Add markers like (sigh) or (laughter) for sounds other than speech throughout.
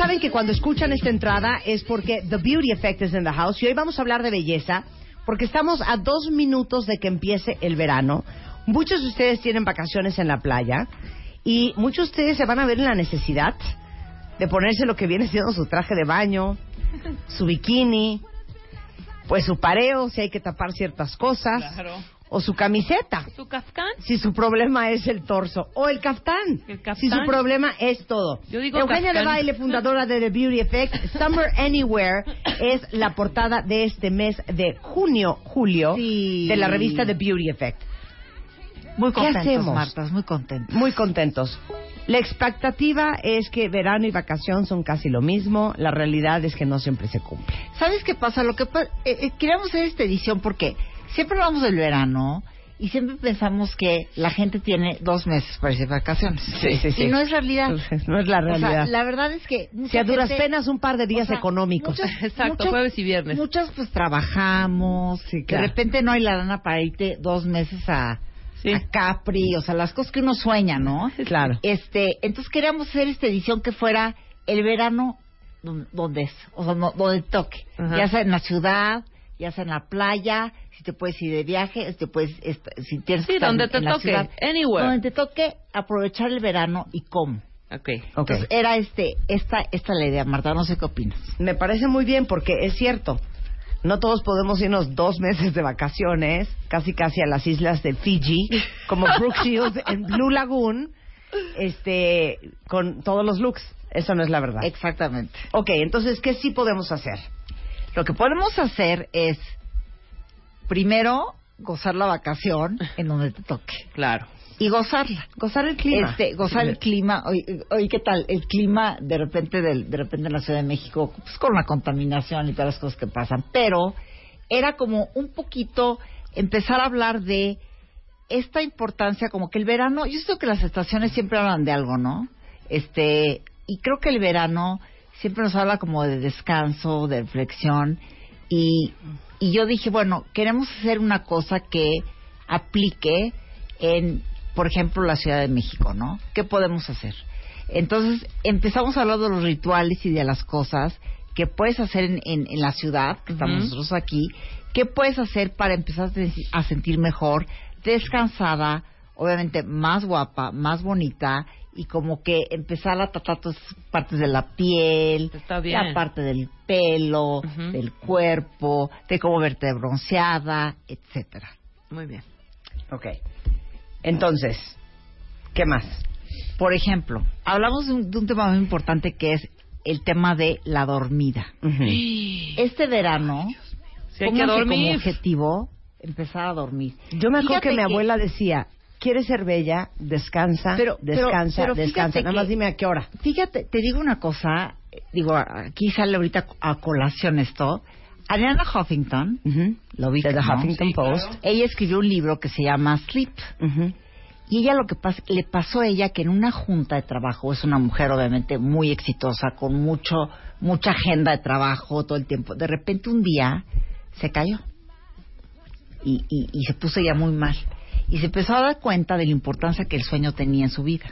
saben que cuando escuchan esta entrada es porque The Beauty Effect is in the house. Y hoy vamos a hablar de belleza porque estamos a dos minutos de que empiece el verano. Muchos de ustedes tienen vacaciones en la playa y muchos de ustedes se van a ver en la necesidad de ponerse lo que viene siendo su traje de baño, su bikini, pues su pareo si hay que tapar ciertas cosas o su camiseta. ¿Su caftán? Si su problema es el torso. O el caftán. El caftán. Si su problema es todo. Yo digo Eugenia de. Baile, fundadora de The Beauty Effect. Summer Anywhere es la portada de este mes de junio, julio, Sí. de la revista The Beauty Effect. Muy ¿Qué contentos, hacemos? Marta, muy contentos. Muy contentos. La expectativa es que verano y vacación son casi lo mismo. La realidad es que no siempre se cumple. ¿Sabes qué pasa? Lo que pa- eh, eh, queríamos hacer esta edición porque siempre hablamos del verano y siempre pensamos que la gente tiene dos meses para irse de vacaciones. Sí, sí, sí. Y no es realidad. No es la O sea, realidad. la verdad es que si a duras gente- penas un par de días o sea, económicos. muchas- (laughs) Exacto, muchas- jueves y viernes. Muchas pues trabajamos, Sí, claro. de repente no hay la lana para irte dos meses a, Sí. a Capri, o sea, las cosas que uno sueña, ¿no? Claro. Este, entonces queríamos hacer esta edición que fuera el verano don- donde es, o sea, no- donde toque, Ajá. ya sea en la ciudad, ya sea en la playa, si te puedes ir de viaje, si te puedes, si tienes que Sí, estar donde en- te en la toque, ciudad. anywhere. donde te toque aprovechar el verano y cómo. Ok. Ok. Entonces era este, esta, esta la idea, Marta, no sé qué opinas. Me parece muy bien porque es cierto. No todos podemos irnos dos meses de vacaciones, casi casi a las islas de Fiji, como (laughs) Brooke Shields en Blue Lagoon, este, con todos los looks. Eso no es la verdad. Exactamente. Ok, entonces, ¿qué sí podemos hacer? Lo que podemos hacer es, primero, gozar la vacación en donde te toque. Claro. Y gozarla. Gozar el clima. Este, gozar el clima. Oye, oye, ¿qué tal? El clima de repente del, de repente en la Ciudad de México, pues con la contaminación y todas las cosas que pasan. Pero era como un poquito empezar a hablar de esta importancia, como que el verano, yo sé que las estaciones siempre hablan de algo, ¿no? Este, y creo que el verano siempre nos habla como de descanso, de reflexión. Y, y yo dije, bueno, queremos hacer una cosa que aplique en, por ejemplo, la Ciudad de México, ¿no? ¿Qué podemos hacer? Entonces empezamos a hablar de los rituales y de las cosas que puedes hacer en, en- en la ciudad, que estamos nosotros aquí, qué puedes hacer para empezar a sentir mejor, descansada, obviamente más guapa, más bonita y como que empezar a tratar todas partes de la piel, Está bien. la parte del pelo, del cuerpo, de cómo verte bronceada, etcétera. Muy bien. Ok. Entonces, ¿qué más? Por ejemplo, hablamos de un, de un tema muy importante que es el tema de la dormida. Ujú. Este verano, Si hay que como objetivo empezar a dormir. Yo me acuerdo Fíjate que mi abuela decía, ¿quieres ser bella? Descansa, Pero- descansa, pero descansa. Nada más dime a qué hora. Fíjate, te digo una cosa, digo, aquí sale ahorita a colación esto. Ariana Huffington, lo viste, De The ¿no? Huffington Sí, Post. claro. ella escribió un libro que se llama Sleep. Y ella lo que pasa, le pasó a ella que en una junta de trabajo, es una mujer obviamente muy exitosa, con mucho, mucha agenda de trabajo todo el tiempo, de repente un día se cayó y, y, y se puso ya muy mal. Y se empezó a dar cuenta de la importancia que el sueño tenía en su vida.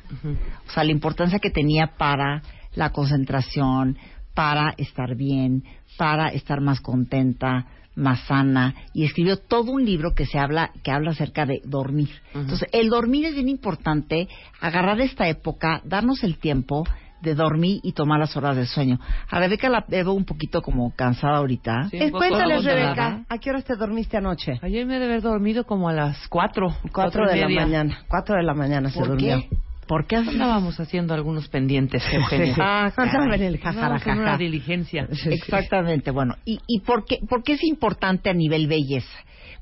O sea, la importancia que tenía para la concentración, para estar bien, para estar más contenta, más sana. Y escribió todo un libro que se habla, que habla acerca de dormir. Entonces, el dormir es bien importante, agarrar esta época, darnos el tiempo de dormir y tomar las horas de sueño. A Rebeca la veo un poquito como cansada ahorita. Sí, Eh, cuéntales. Rebeca, ¿a qué horas te dormiste anoche? Ayer me he de haber dormido como a las cuatro. Cuatro de y la mañana. Cuatro de la mañana se ¿Por durmió. qué? ¿Por qué así? Andábamos haciendo algunos pendientes, (laughs) Eugenia. Ah, el en una jajarajaja. diligencia. Exactamente, bueno, ¿y, y por, qué, por qué es importante a nivel belleza?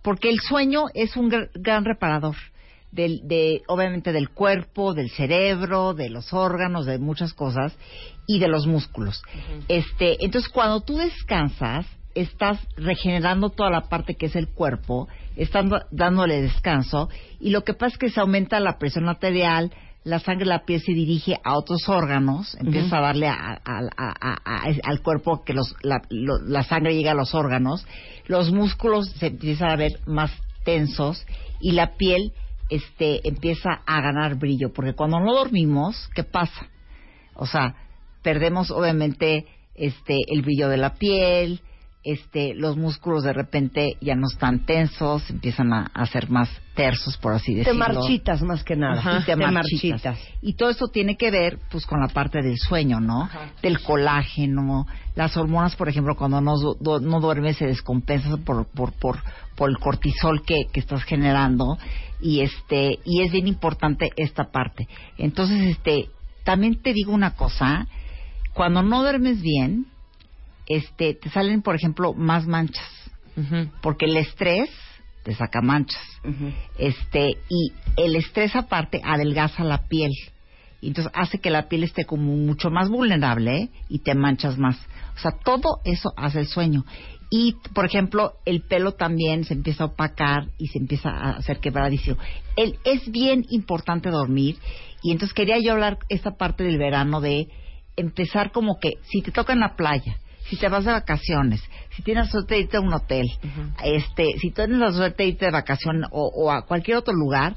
Porque el sueño es un gr- gran reparador, del, de, obviamente del cuerpo, del cerebro, de los órganos, de muchas cosas y de los músculos. este, entonces, cuando tú descansas, estás regenerando toda la parte que es el cuerpo, estás da- dándole descanso y lo que pasa es que se aumenta la presión arterial, la sangre de la piel se dirige a otros órganos, empiezas a darle a- a- a- a- a- al cuerpo que los, la, lo- la sangre llega a los órganos, los músculos se empiezan a ver más tensos y la piel este empieza a ganar brillo, porque cuando no dormimos, ¿qué pasa? O sea, perdemos obviamente este el brillo de la piel, este los músculos de repente ya no están tensos, empiezan a, a ser más tersos, por así Te decirlo. marchitas más que nada. Ajá, te, marchitas. Y todo esto tiene que ver pues con la parte del sueño, ¿no? Del colágeno, las hormonas, por ejemplo, cuando no, du- no duermes se descompensa por, por, por, por el cortisol que, que estás generando y este y es bien importante esta parte. Entonces, este también te digo una cosa, cuando no duermes bien, este te salen, por ejemplo, más manchas, porque el estrés te saca manchas. Este y el estrés aparte adelgaza la piel. Y entonces hace que la piel esté como mucho más vulnerable ¿eh? y te manchas más. O sea todo eso hace el sueño. Y por ejemplo el pelo también se empieza a opacar y se empieza a hacer quebradizo. El, es bien importante dormir. Y entonces quería yo hablar esta parte del verano de empezar como que si te toca en la playa si te vas de vacaciones, si tienes suerte de irte a un hotel, este, si tienes la suerte de irte de vacación o, o a cualquier otro lugar,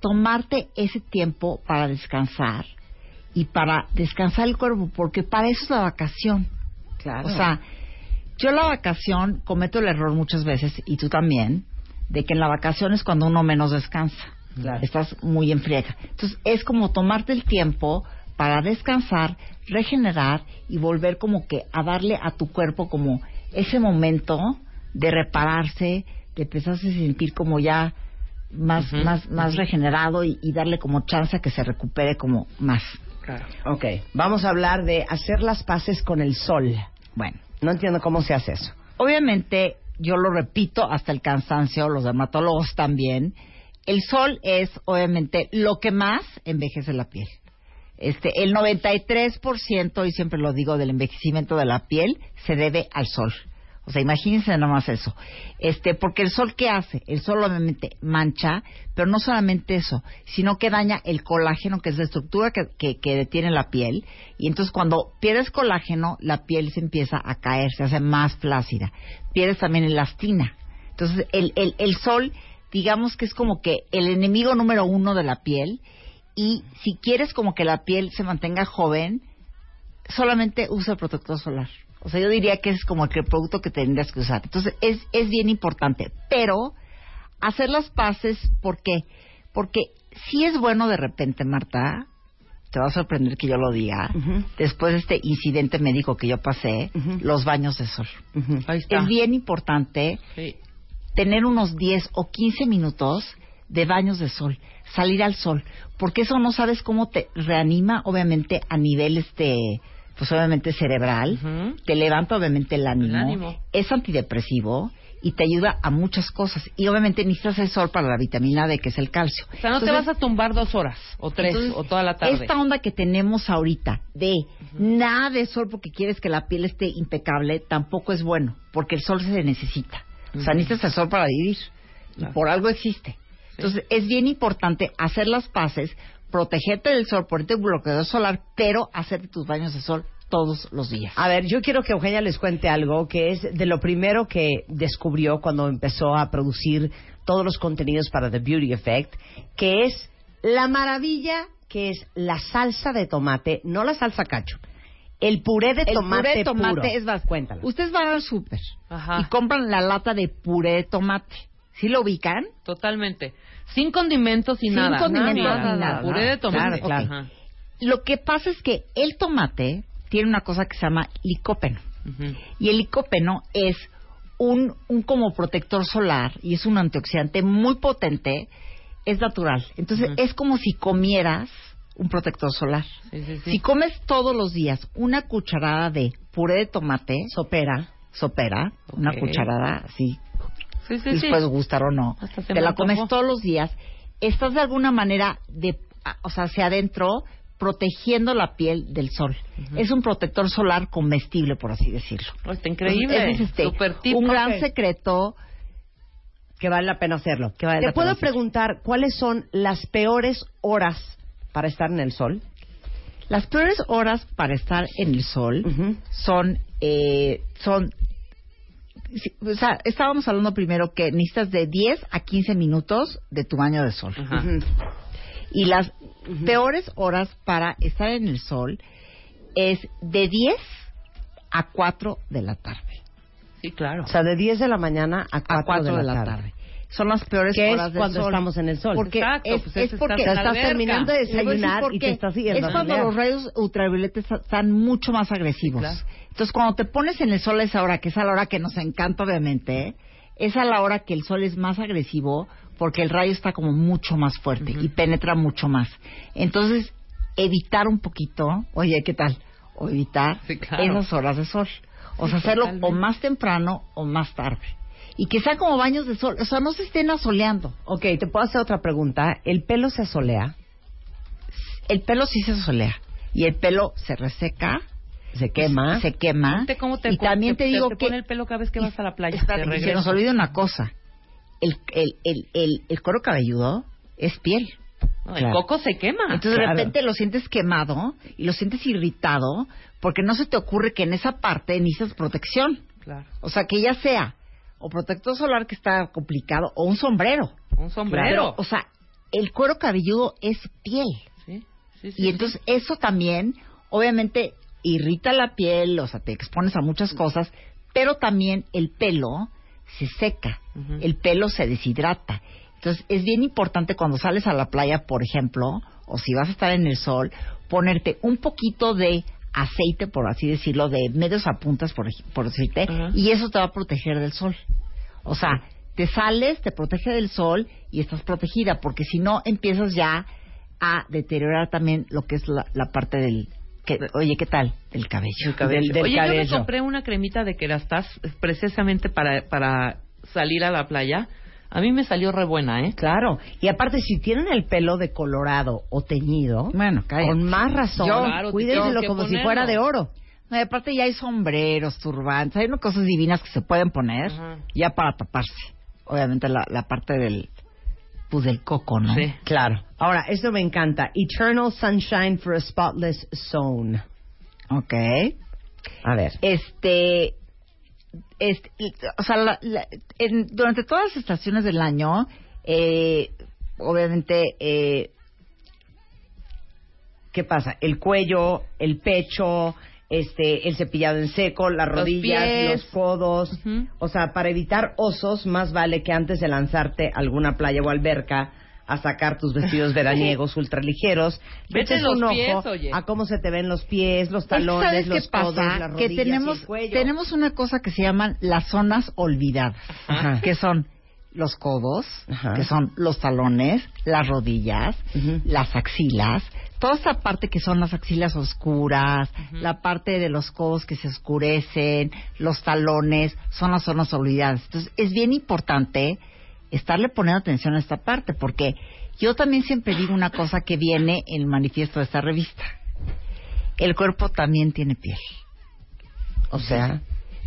tomarte ese tiempo para descansar y para descansar el cuerpo, porque para eso es la vacación. Claro. O sea, yo la vacación cometo el error muchas veces, y tú también, de que en la vacación es cuando uno menos descansa. Claro. Estás muy en friega. Entonces, es como tomarte el tiempo para descansar, regenerar y volver como que a darle a tu cuerpo como ese momento de repararse, de empezarse a sentir como ya más, más, más regenerado y, y darle como chance a que se recupere como más. Claro. Ok, vamos a hablar de hacer las paces con el sol. Bueno, No entiendo cómo se hace eso. obviamente, yo lo repito hasta el cansancio, los dermatólogos también, el sol es obviamente lo que más envejece la piel. Este, el 93%, y siempre lo digo, del envejecimiento de la piel se debe al sol. O sea, imagínense nomás eso. Este, porque el sol, ¿qué hace? El sol obviamente mancha, pero no solamente eso, sino que daña el colágeno, que es la estructura que, que, que detiene la piel. Y entonces cuando pierdes colágeno, la piel se empieza a caer, se hace más flácida. Pierdes también elastina. Entonces, el, el, el sol, digamos que es como que el enemigo número uno de la piel. Y si quieres como que la piel se mantenga joven, solamente usa el protector solar. O sea, yo diría que es como el que- el producto que tendrías que usar. Entonces, es, es bien importante. Pero, hacer las paces, ¿por qué? Porque si es bueno de repente, Marta, te va a sorprender que yo lo diga, después de este incidente médico que yo pasé, los baños de sol. Ujú. Ahí está. Es bien importante Sí. tener unos 10 o 15 minutos de baños de sol, salir al sol, porque eso no sabes cómo te reanima, obviamente, a nivel, este, pues obviamente cerebral, te levanta obviamente el ánimo, El ánimo. es antidepresivo y te ayuda a muchas cosas. Y obviamente necesitas el sol para la vitamina D, que es el calcio. O sea, no te vas a tumbar dos horas, o tres, entonces, o toda la tarde. Esta onda que tenemos ahorita de nada de sol porque quieres que la piel esté impecable, tampoco es bueno, porque el sol se necesita. O sea, necesitas el sol para vivir. Claro. por algo existe. Entonces, es bien importante hacer las paces, protegerte del sol, ponerte bloqueador solar, pero hacerte tus baños de sol todos los días. A ver, yo quiero que Eugenia les cuente algo que es de lo primero que descubrió cuando empezó a producir todos los contenidos para The Beauty Effect, que es la maravilla que es la salsa de tomate, no la salsa cacho, el puré de El tomate puré de tomate puro. es más. Cuéntala. Ustedes van al súper y compran la lata de puré de tomate. ¿Sí lo ubican? Totalmente. Sin condimentos y Sin nada. condimentos nada, ni nada. Puré de tomate. Claro, claro. Lo que pasa es que el tomate tiene una cosa que se llama licópeno. Ujú. Y el licópeno es un, un como protector solar y es un antioxidante muy potente. Es natural. Entonces es como si comieras un protector solar. Sí, sí, sí. Si comes todos los días una cucharada de puré de tomate, Sopera. sopera, una cucharada así, sí, sí, les sí. puede gustar o no, te la comes todos los días, estás de alguna manera, de, o sea, hacia adentro, protegiendo la piel del sol. Es un protector solar comestible, por así decirlo. Oh, Está increíble. Es, este, Super tip. un gran secreto. que vale la pena hacerlo. Que vale ¿Te puedo preguntar cuáles son las peores horas para estar en el sol? Las peores horas para estar en el sol son, eh, son o sea, estábamos hablando primero que necesitas de 10 a 15 minutos de tu baño de sol. Ajá. Y las peores horas para estar en el sol es de 10 a 4 de la tarde. Sí, claro. O sea, de 10 de la mañana a 4, A 4 de la, tarde. Son las peores Que horas es del cuando sol. estamos en el sol. Porque Exacto, es, pues es es porque estás alberca. terminando de desayunar y te qué. estás siguiendo. Es cuando los rayos ultravioletas están mucho más agresivos. Claro. Entonces, cuando te pones en el sol a esa hora, que es a la hora que nos encanta, obviamente, ¿eh? es a la hora que el sol es más agresivo porque el rayo está como mucho más fuerte y penetra mucho más. Entonces, evitar un poquito, oye, ¿qué tal? O evitar Sí, claro. esas horas de sol. O Sí, sea, hacerlo totalmente. o más temprano o más tarde. Y que sean como baños de sol. O sea, no se estén asoleando. Ok, te puedo hacer otra pregunta. ¿El pelo se asolea? El pelo sí se asolea. Y el pelo se reseca. ¿Se quema? Se quema. Cómo te y también te, te- digo te que... pone el pelo cada vez que vas a la playa. Se nos olvida una cosa. El, el, el, el, el cuero cabelludo es piel. No, el coco se quema. Entonces claro. de repente lo sientes quemado y lo sientes irritado porque no se te ocurre que en esa parte necesitas protección. Claro. O sea, que ya sea o protector solar que está complicado o un sombrero. Un sombrero. Pero, o sea, el cuero cabelludo es piel. sí, sí, sí. Y entonces eso también, obviamente, irrita la piel, o sea, te expones a muchas cosas, pero también el pelo se seca, el pelo se deshidrata. Entonces es bien importante cuando sales a la playa, por ejemplo, o si vas a estar en el sol, ponerte un poquito de aceite, por así decirlo, de medios a puntas, por, por decirte, y eso te va a proteger del sol. O sea, te sales, te protege del sol y estás protegida, porque si no empiezas ya a deteriorar también lo que es la, la parte del... Que, oye, ¿qué tal? Del cabello. El cabello. Del- del Oye, yo me compré una cremita de Kerastase precisamente para, para salir a la playa. A mí me salió re buena, ¿eh? Claro. Y aparte, si tienen el pelo decolorado o teñido, Bueno, cállate. con más razón, Claro, cuídenselo como si fuera de oro. No, y aparte ya hay sombreros, turbantes, hay unas cosas divinas que se pueden poner Ajá. ya para taparse. Obviamente la, la parte del pues del coco, ¿no? Sí. Claro. Ahora, esto me encanta. Eternal Sunshine for a Spotless Zone. Ok. A ver. Este, este, o sea, la- la- en- durante todas las estaciones del año, eh, obviamente, eh, ¿Qué pasa? El cuello, el pecho, este, el cepillado en seco, las Los rodillas, pies. los codos. O sea, para evitar osos, más vale que antes de lanzarte a alguna playa o alberca a sacar tus vestidos (laughs) veraniegos ultraligeros, Vete los un pies, ojo oye. a cómo se te ven los pies, los talones, ¿Sabes los qué pasa? las rodillas tenemos, el cuello. tenemos una cosa que se llaman las zonas olvidadas, Ajá. que son los codos, Ajá. que son los talones, las rodillas, las axilas, toda esa parte que son las axilas oscuras, la parte de los codos que se oscurecen, los talones, son las zonas olvidadas. Entonces, es bien importante estarle poniendo atención a esta parte, porque yo también siempre digo una cosa que viene en el manifiesto de esta revista. El cuerpo también tiene piel. O sea,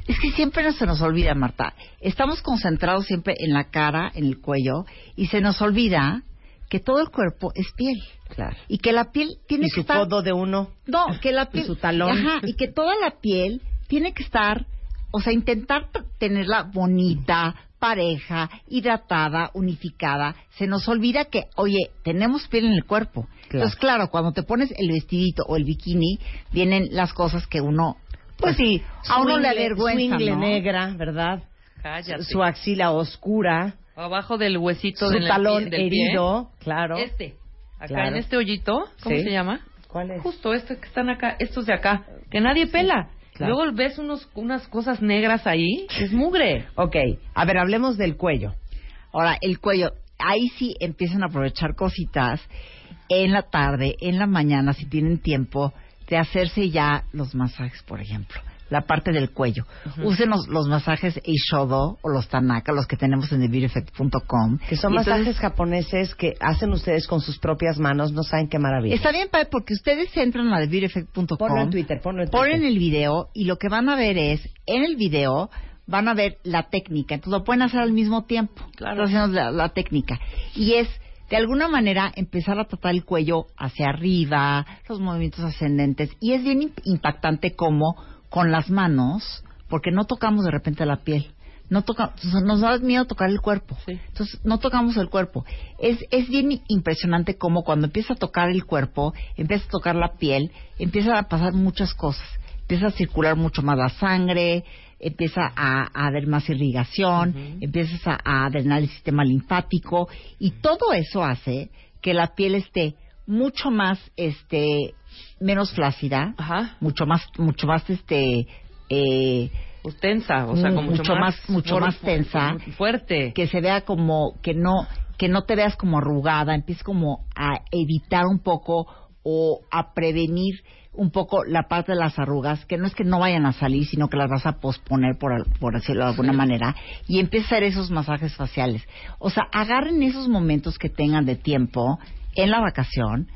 Es que siempre no se nos olvida, Marta. Estamos concentrados siempre en la cara, en el cuello, y se nos olvida que todo el cuerpo es piel. claro. Y que la piel tiene Y que su estar... codo de uno. No, que la Y piel... su talón. Ajá, y que toda la piel tiene que estar... O sea, intentar tenerla bonita, pareja, hidratada, unificada. Se nos olvida que, oye, tenemos piel en el cuerpo. Claro. Entonces, claro, cuando te pones el vestidito o el bikini, vienen las cosas que uno... Pues sí, a uno le avergüenza, swingle ¿no? negra, ¿verdad? Cállate. Su axila oscura, Abajo del huesito su del talón del pie. herido, claro. Este. Acá Claro. en este hoyito. ¿Cómo Sí. se llama? ¿Cuál es? Justo estos que están acá. Estos de acá. Que nadie pela. claro. Luego ves unos, unas cosas negras ahí. Es mugre. (laughs) Ok, a ver, hablemos del cuello. Ahora, el cuello, ahí sí empiezan a aprovechar cositas en la tarde, en la mañana, si tienen tiempo, de hacerse ya los masajes, por ejemplo. La parte del cuello. Usen los, los masajes Eishodo o los Tanaka, los que tenemos en TheBeautyEffect.com. Que son Y entonces, masajes japoneses que hacen ustedes con sus propias manos, no saben qué maravilla. Está bien, padre, porque ustedes entran a TheBeautyEffect.com. Ponlo en Twitter, ponlo en Twitter. ponen el video y lo que van a ver es, en el video, van a ver la técnica. Entonces lo pueden hacer al mismo tiempo. Claro. La, la técnica. Y es, de alguna manera, empezar a tratar el cuello hacia arriba, los movimientos ascendentes. Y es bien imp- impactante como con las manos, porque no tocamos de repente la piel. no toca, nos da miedo tocar el cuerpo. Entonces, no tocamos el cuerpo. Es, es bien impresionante cómo cuando empieza a tocar el cuerpo, empieza a tocar la piel, empieza a pasar muchas cosas. Empieza a circular mucho más la sangre, empieza a, haber más irrigación, empiezas a, a drenar el sistema linfático y todo eso hace que la piel esté mucho más este menos flácida, mucho más mucho más este eh, pues tensa, o sea, mucho, más, mucho más tensa, fuerte, que se vea como que no que no te veas como arrugada, empieces como a evitar un poco o a prevenir un poco la parte de las arrugas, que no es que no vayan a salir, sino que las vas a posponer, por, por decirlo de alguna manera, y empieza a hacer esos masajes faciales. O sea, agarren esos momentos que tengan de tiempo en la vacación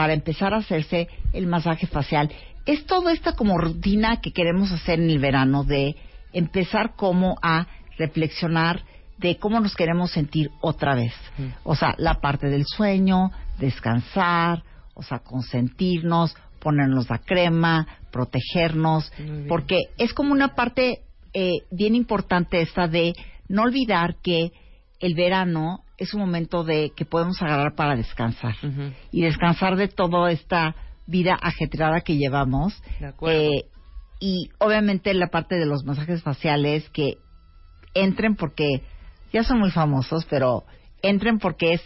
para empezar a hacerse el masaje facial. Es toda esta como rutina que queremos hacer en el verano de empezar como a reflexionar de cómo nos queremos sentir otra vez. Mm. O sea, la parte del sueño, descansar, o sea, consentirnos, ponernos la crema, protegernos, porque es como una parte eh, bien importante esta de no olvidar que el verano es un momento de que podemos agarrar para descansar y descansar de toda esta vida ajetreada que llevamos. Eh, y obviamente la parte de los masajes faciales que entren porque ya son muy famosos, pero entren porque es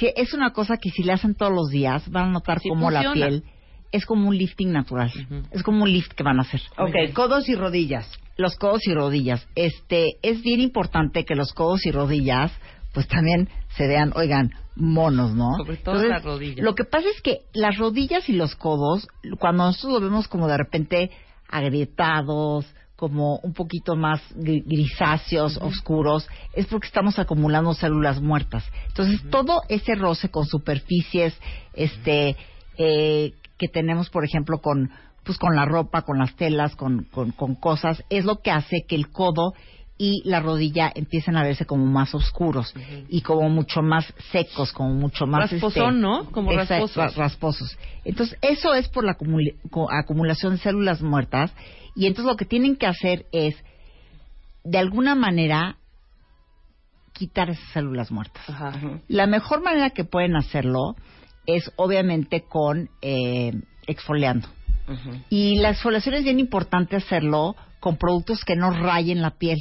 es una cosa que si le hacen todos los días van a notar como la piel es como un lifting natural. Es como un lift que van a hacer. Ok, codos y rodillas. Los codos y rodillas. Este, es bien importante que los codos y rodillas pues también se vean, oigan, monos, ¿no? Sobre todo las rodillas. Lo que pasa es que las rodillas y los codos, cuando nosotros lo vemos como de repente agrietados, como un poquito más grisáceos, oscuros, es porque estamos acumulando células muertas. Entonces, todo ese roce con superficies, este, eh, que tenemos, por ejemplo, con, pues, con la ropa, con las telas, con, con, con cosas, es lo que hace que el codo y la rodilla empiezan a verse como más oscuros y como mucho más secos, como mucho más rasposón, este, ¿no? Como rasposos. rasposos. Entonces, eso es por la acumulación de células muertas y entonces lo que tienen que hacer es de alguna manera quitar esas células muertas. La mejor manera que pueden hacerlo es obviamente con eh, exfoliando. Y la exfoliación es bien importante hacerlo con productos que no rayen la piel.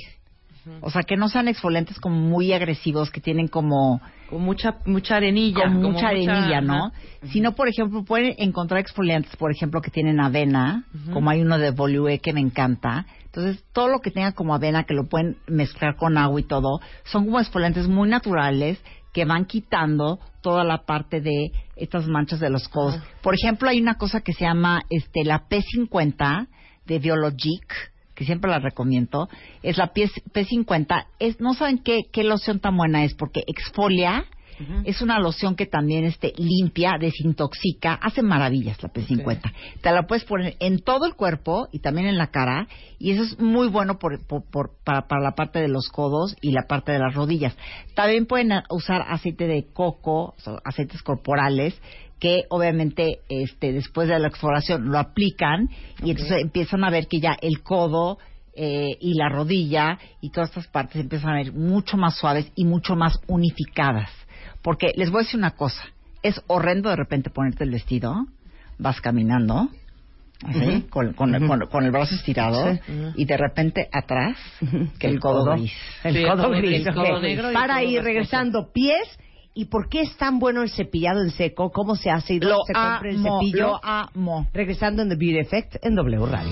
O sea, que no sean exfoliantes como muy agresivos, que tienen como... Con mucha, mucha arenilla. mucha arenilla, ¿no? Sino, por ejemplo, pueden encontrar exfoliantes, por ejemplo, que tienen avena, como hay uno de Volue que me encanta. Entonces, todo lo que tenga como avena, que lo pueden mezclar con agua y todo, son como exfoliantes muy naturales que van quitando toda la parte de estas manchas de los codos. Por ejemplo, hay una cosa que se llama este la P50 de Biologic, que siempre la recomiendo, es la P50. Es, no saben qué, qué loción tan buena es, porque exfolia, es una loción que también este, limpia, desintoxica, hace maravillas la P50. Te la puedes poner en todo el cuerpo y también en la cara, y eso es muy bueno por, para, para, la parte de los codos y la parte de las rodillas. También pueden usar aceite de coco, aceites corporales, que obviamente este, después de la exploración lo aplican y entonces empiezan a ver que ya el codo eh, y la rodilla y todas estas partes empiezan a ver mucho más suaves y mucho más unificadas. Porque les voy a decir una cosa, es horrendo de repente ponerte el vestido, vas caminando, con, con, el brazo estirado y de repente atrás que el, codo, gris. El codo gris. Para ir regresando, pies ¿Y por qué es tan bueno el cepillado en seco? ¿Cómo se hace? ¿Y dónde se compra el cepillo? Lo amo. Regresando en The Beauty Effect en W Radio.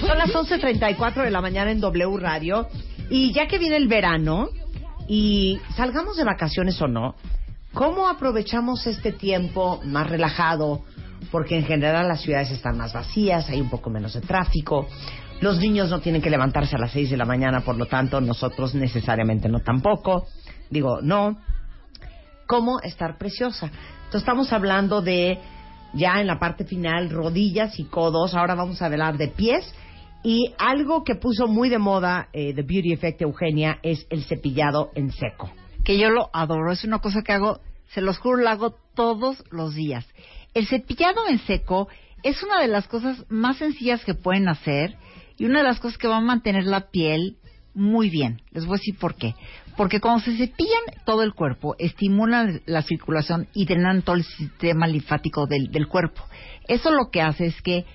Son las 11.34 de la mañana en W Radio. Y ya que viene el verano, y salgamos de vacaciones o no, ¿cómo aprovechamos este tiempo más relajado? Porque en general las ciudades están más vacías, hay un poco menos de tráfico. Los niños no tienen que levantarse a las 6 de la mañana, por lo tanto, nosotros necesariamente no tampoco. Digo, no. ¿Cómo estar preciosa? Entonces estamos hablando de, ya en la parte final, rodillas y codos. Ahora vamos a hablar de pies. Y algo que puso muy de moda eh, The Beauty Effect Eugenia es el cepillado en seco. Que yo lo adoro. Es una cosa que hago, se los juro, lo hago todos los días. El cepillado en seco es una de las cosas más sencillas que pueden hacer y una de las cosas que va a mantener la piel muy bien. Les voy a decir por qué. Porque cuando se cepillan todo el cuerpo, estimulan la circulación y drenan todo el sistema linfático del, del cuerpo. Eso lo que hace es que,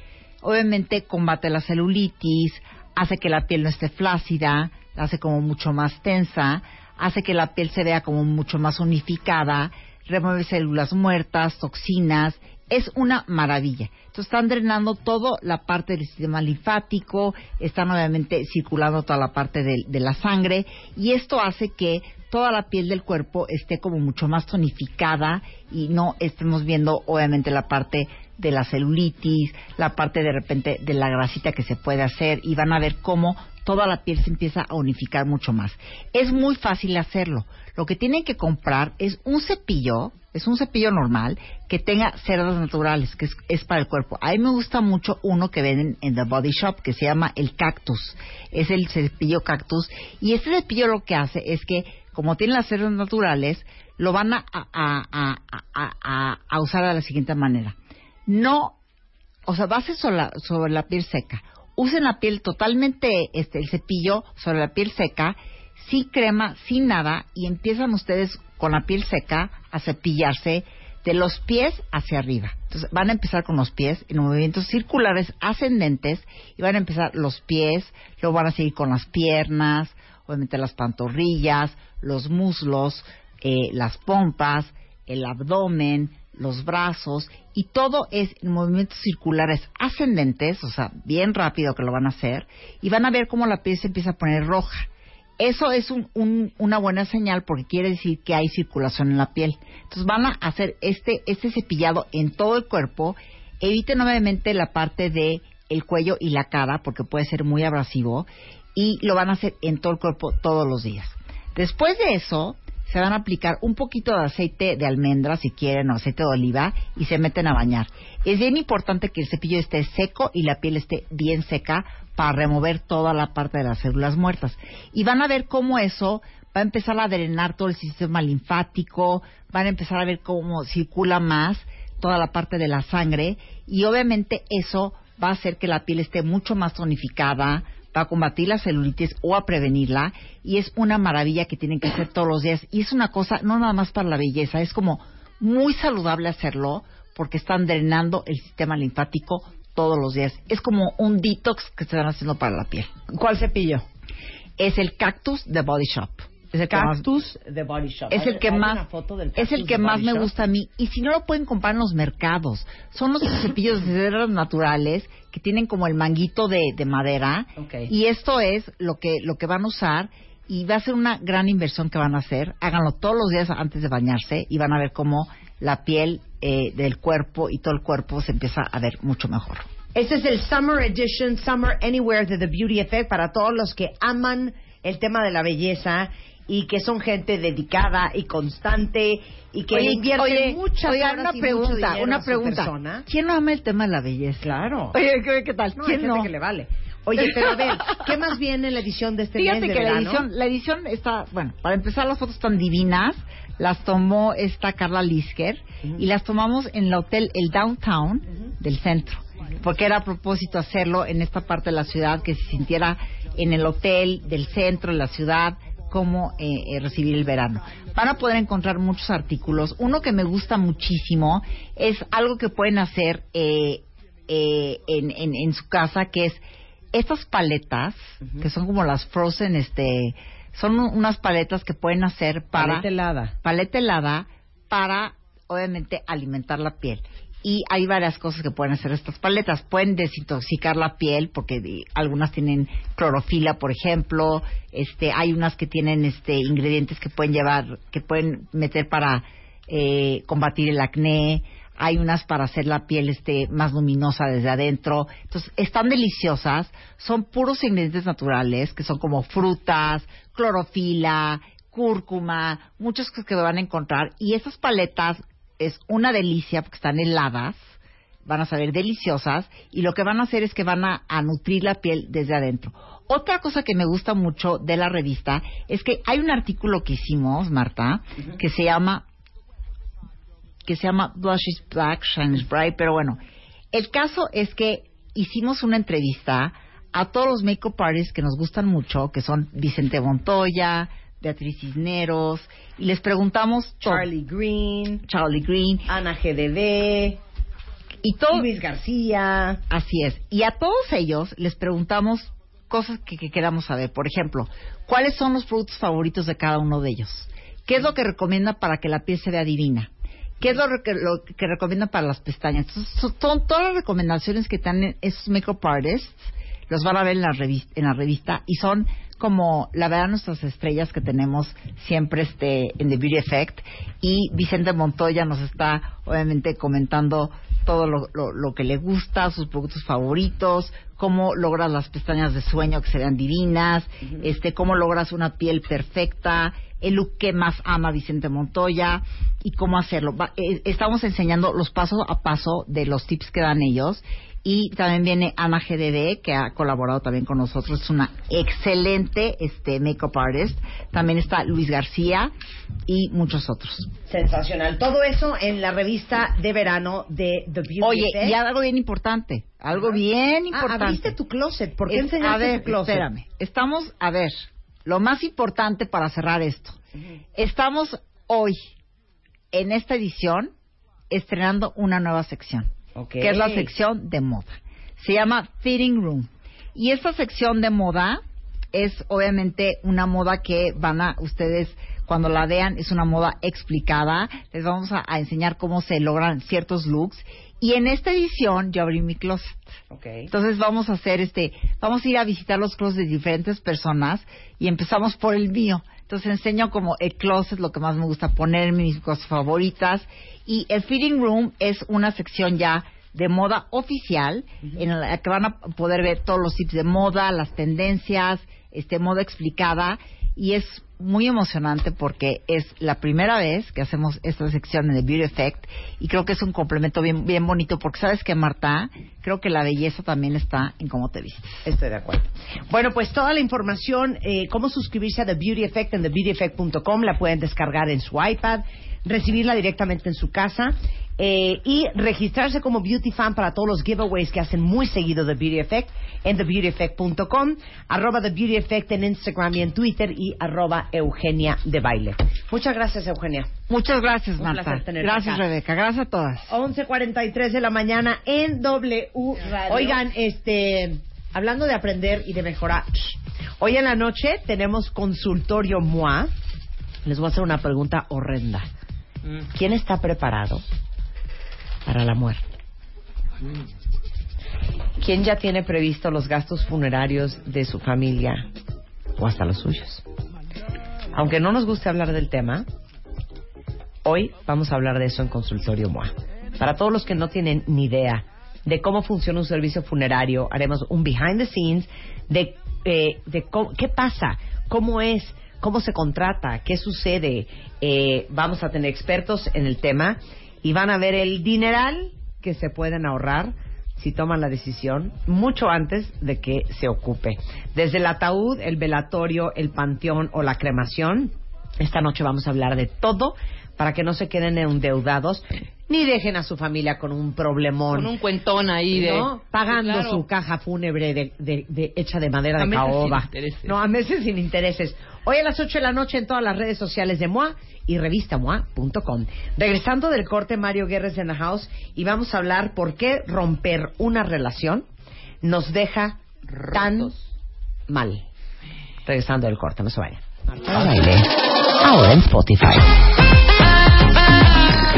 obviamente, combate la celulitis, hace que la piel no esté flácida, la hace como mucho más tensa, hace que la piel se vea como mucho más unificada, remueve células muertas, toxinas, es una maravilla. Entonces están drenando toda la parte del sistema linfático, están obviamente circulando toda la parte de, de, la sangre y esto hace que toda la piel del cuerpo esté como mucho más tonificada y no estemos viendo obviamente la parte de la celulitis, la parte de repente de la grasita que se puede hacer y van a ver cómo toda la piel se empieza a unificar mucho más. Es muy fácil hacerlo. Lo que tienen que comprar es un cepillo, es un cepillo normal que tenga cerdas naturales, que es, para el cuerpo. A mí me gusta mucho uno que venden en The Body Shop que se llama el Cactus. Es el cepillo Cactus y este cepillo lo que hace es que como tiene las cerdas naturales, lo van a, a, a, a usar de la siguiente manera. No, o sea, base sobre la, piel seca usen la piel totalmente, este, el cepillo sobre la piel seca, sin crema, sin nada, y empiezan ustedes con la piel seca a cepillarse de los pies hacia arriba. Entonces van a empezar con los pies en movimientos circulares ascendentes y van a empezar los pies, luego van a seguir con las piernas, obviamente las pantorrillas, los muslos, eh, las pompas, el abdomen, los brazos y todo es en movimientos circulares ascendentes, o sea, bien rápido que lo van a hacer, y van a ver cómo la piel se empieza a poner roja. Eso es un, un, una buena señal porque quiere decir que hay circulación en la piel. Entonces van a hacer este, este cepillado en todo el cuerpo. Eviten obviamente la parte de el cuello y la cara porque puede ser muy abrasivo y lo van a hacer en todo el cuerpo todos los días. Después de eso, se van a aplicar un poquito de aceite de almendra, si quieren, o aceite de oliva, y se meten a bañar. Es bien importante que el cepillo esté seco y la piel esté bien seca para remover toda la parte de las células muertas. Y van a ver cómo eso va a empezar a drenar todo el sistema linfático, van a empezar a ver cómo circula más toda la parte de la sangre y obviamente eso va a hacer que la piel esté mucho más tonificada, va a combatir la celulitis o a prevenirla y es una maravilla que tienen que hacer todos los días y es una cosa no nada más para la belleza, es como muy saludable hacerlo porque están drenando el sistema linfático todos los días. Es como un detox que se están haciendo para la piel. ¿Cuál cepillo? Es el Cactus de Body Shop. Es el cactus de Body Shop. Es el que más, es el que más me gusta a mí. Y si no lo pueden comprar en los mercados, son los (laughs) cepillos de cederas naturales que tienen como el manguito de, de madera. Okay. Y esto es lo que lo que van a usar y va a ser una gran inversión que van a hacer. Háganlo todos los días antes de bañarse y van a ver cómo la piel eh, del cuerpo y todo el cuerpo se empieza a ver mucho mejor. Este es el Summer Edition, Summer Anywhere de The Beauty Effect para todos los que aman el tema de la belleza y que son gente dedicada y constante y que oye, invierte oye, muchas oye, horas una y pregunta, mucho dinero una a su pregunta. ¿Quién no ama el tema de la belleza? Claro. Oye, ¿qué, qué tal? No, hay ¿Quién gente no? que le vale. Oye, pero a ver, ¿qué más viene en la edición de este Fíjate mes de que la edición, la edición está, bueno, para empezar las fotos están divinas, las tomó esta Carla Lisker y las tomamos en el hotel, el downtown del centro, porque era a propósito hacerlo en esta parte de la ciudad, que se sintiera en el hotel del centro de la ciudad, cómo eh, eh, recibir el verano. Van a poder encontrar muchos artículos. Uno que me gusta muchísimo es algo que pueden hacer eh, eh, en, en, en su casa, que es estas paletas, que son como las frozen, este, son unas paletas que pueden hacer para Paleta helada. paleta helada para, obviamente, alimentar la piel. Y hay varias cosas que pueden hacer estas paletas. Pueden desintoxicar la piel porque algunas tienen clorofila, por ejemplo. Este, hay unas que tienen este ingredientes que pueden llevar, que pueden meter para eh, combatir el acné. Hay unas para hacer la piel este más luminosa desde adentro. Entonces, están deliciosas. Son puros ingredientes naturales, que son como frutas, clorofila, cúrcuma, muchas cosas que van a encontrar. Y esas paletas es una delicia porque están heladas, van a saber deliciosas y lo que van a hacer es que van a, a nutrir la piel desde adentro. Otra cosa que me gusta mucho de la revista es que hay un artículo que hicimos, Marta, que se llama que se llama Blush is Black, Shine is Bright, pero bueno, el caso es que hicimos una entrevista a todos los make-up artists que nos gustan mucho, que son Vicente Montoya, Beatriz Cisneros, y les preguntamos todo. Charlie Green, Charlie Green, Ana GDD, y todo, Luis García. Así es. Y a todos ellos les preguntamos cosas que, que queramos saber. Por ejemplo, ¿cuáles son los productos favoritos de cada uno de ellos? ¿Qué es lo que recomienda para que la piel se vea divina? ¿Qué es lo que, lo que recomiendan para las pestañas? Entonces, son, son todas las recomendaciones que tienen esos makeup artists, los van a ver en la, revista, en la revista y son como la verdad nuestras estrellas que tenemos siempre este en The Beauty Effect y Vicente Montoya nos está obviamente comentando todo lo, lo, lo que le gusta, sus productos favoritos, cómo logras las pestañas de sueño que sean divinas, este, cómo logras una piel perfecta, el look que más ama Vicente Montoya y cómo hacerlo. Va- eh, estamos enseñando los pasos a paso de los tips que dan ellos y también viene Ana GDD que ha colaborado también con nosotros, es una excelente este makeup artist. También está Luis García y muchos otros. Sensacional. Todo eso en la revista de verano de The Beauty Oye, Effect. y algo bien importante, algo bien Ah, importante. abriste tu closet. ¿Por qué Es- enseñaste a ver, tu closet? espérame. Estamos, a ver, lo más importante para cerrar esto. Estamos hoy, en esta edición, estrenando una nueva sección, Ok. que es la sección de moda. Se llama Fitting Room. Y esta sección de moda es obviamente una moda que van a ustedes cuando la vean es una moda explicada. Les vamos a, a enseñar cómo se logran ciertos looks. Y en esta edición yo abrí mi closet. Ok. Entonces vamos a hacer este, vamos a ir a visitar los closets de diferentes personas y empezamos por el mío. Entonces enseño como el closet, lo que más me gusta poner, mis cosas favoritas. Y el fitting room es una sección ya de moda oficial en la que van a poder ver todos los tips de moda, las tendencias, este moda explicada y es muy emocionante porque es la primera vez que hacemos esta sección en The Beauty Effect y creo que es un complemento bien bien bonito porque sabes que Marta, creo que la belleza también está en cómo te vistes. Estoy de acuerdo. Bueno, pues toda la información, eh, cómo suscribirse a The Beauty Effect en TheBeautyEffect.com, la pueden descargar en su iPad, recibirla directamente en su casa eh, y registrarse como Beauty Fan para todos los giveaways que hacen muy seguido The Beauty Effect en TheBeautyEffect.com, arroba The Beauty Effect en Instagram y en Twitter y arroba Eugenia de Baile. Muchas gracias, Eugenia. Muchas gracias, Un Marta. Gracias, acá. Rebeca. Gracias a todas. 11.43 de la mañana en W Radio. Oigan, este, hablando de aprender y de mejorar, hoy en la noche tenemos consultorio MOA. Les voy a hacer una pregunta horrenda. Mm. ¿Quién está preparado para la muerte? ¿Quién ya tiene previsto los gastos funerarios de su familia o hasta los suyos? Aunque no nos guste hablar del tema, hoy vamos a hablar de eso en Consultorio MOA. Para todos los que no tienen ni idea de cómo funciona un servicio funerario, haremos un behind the scenes de, eh, de cómo- qué pasa, cómo es, cómo se contrata, qué sucede. Eh, vamos a tener expertos en el tema y van a ver el dineral que se pueden ahorrar si toman la decisión mucho antes de que se ocupe. Desde el ataúd, el velatorio, el panteón o la cremación, esta noche vamos a hablar de todo para que no se queden endeudados ni dejen a su familia con un problemón. Con un cuentón ahí de... ¿no? Pagando Claro. su caja fúnebre de, de- de- hecha de madera A de meses sin caoba. intereses. No, a meses sin intereses. Hoy a las 8 de la noche en todas las redes sociales de MOA y revistamoa.com. Regresando del corte, Mario Guerres en the house y vamos a hablar por qué romper una relación nos deja tan Rotos. mal. Regresando del corte, no se vayan. Ahora en Spotify.